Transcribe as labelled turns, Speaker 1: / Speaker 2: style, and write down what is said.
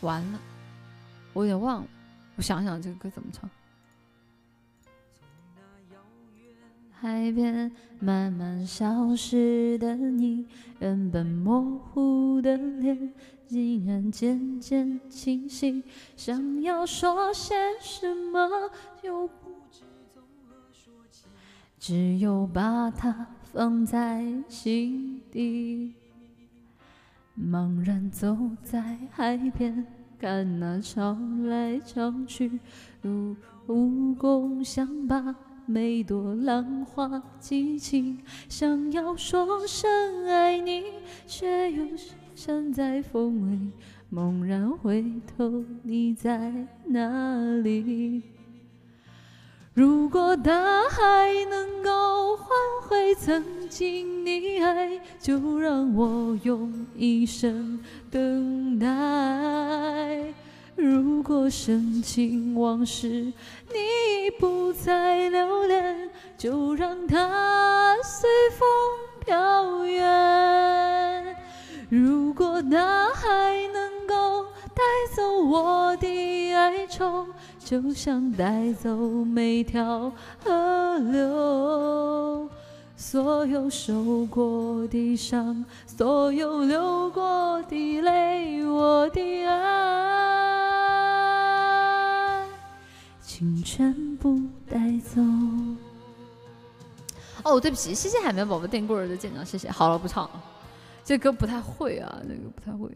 Speaker 1: 完了，我有点忘了，我想想这个歌怎么唱。海边慢慢消失的你，原本模糊的脸，竟然渐渐清晰。想要说些什么，又不知从何说起，只有把它放在心底。茫然走在海边，看那潮来潮去，如蜈蚣想把。每朵浪花激起，想要说声爱你，却又身在风里。猛然回头，你在哪里？如果大海能曾经的爱，就让我用一生等待。如果深情往事你不再留恋，就让它随风飘远。如果大海能够带走我的哀愁，就像带走每条河流。所有受过的伤，所有流过的泪，我的爱，请全部带走。哦，对不起，谢谢海绵宝宝电棍儿的舰长，谢谢。好了，不唱了，这歌不太会啊，这个不太会。